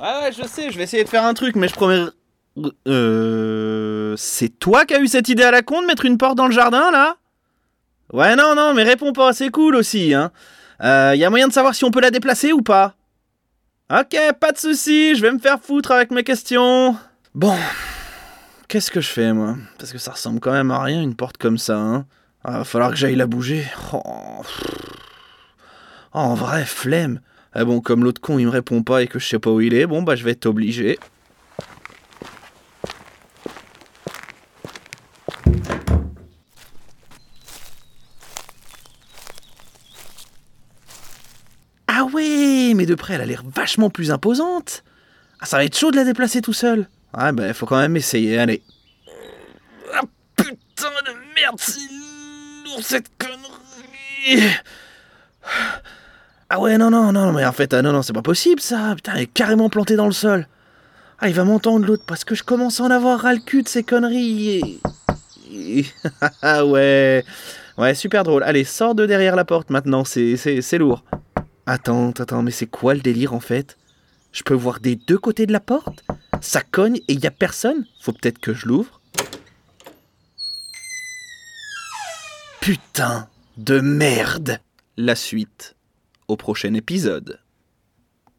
Ouais, je sais, je vais essayer de faire un truc, mais je promets. Euh. C'est toi qui as eu cette idée à la con de mettre une porte dans le jardin, là? Ouais, non, non, mais réponds pas, c'est cool aussi, hein. Euh, y a moyen de savoir si on peut la déplacer ou pas Ok, pas de soucis, je vais me faire foutre avec mes questions. Bon, qu'est-ce que je fais, moi? Parce que ça ressemble quand même à rien, une porte comme ça, hein. Ah, va falloir que j'aille la bouger. Oh. Oh, en vrai, flemme. Ah bon, comme l'autre con il me répond pas et que je sais pas où il est, bon bah je vais être obligé. Ah ouais, mais de près elle a l'air vachement plus imposante. Ah, ça va être chaud de la déplacer tout seul. Ouais, bah faut quand même essayer, allez. Ah putain de merde, c'est lourd cette connerie. Ah ouais, non, non, non, mais en fait, ah non, non, c'est pas possible ça. Putain, elle est carrément plantée dans le sol. Ah, il va m'entendre l'autre parce que je commence à en avoir ras le cul de ces conneries. Ah ouais. Ouais, super drôle. Allez, sors de derrière la porte maintenant, c'est lourd. Attends, attends, mais c'est quoi le délire en fait? Je peux voir des deux côtés de la porte? Ça cogne et il y a personne? Faut peut-être que je l'ouvre. Putain de merde La suite au prochain épisode.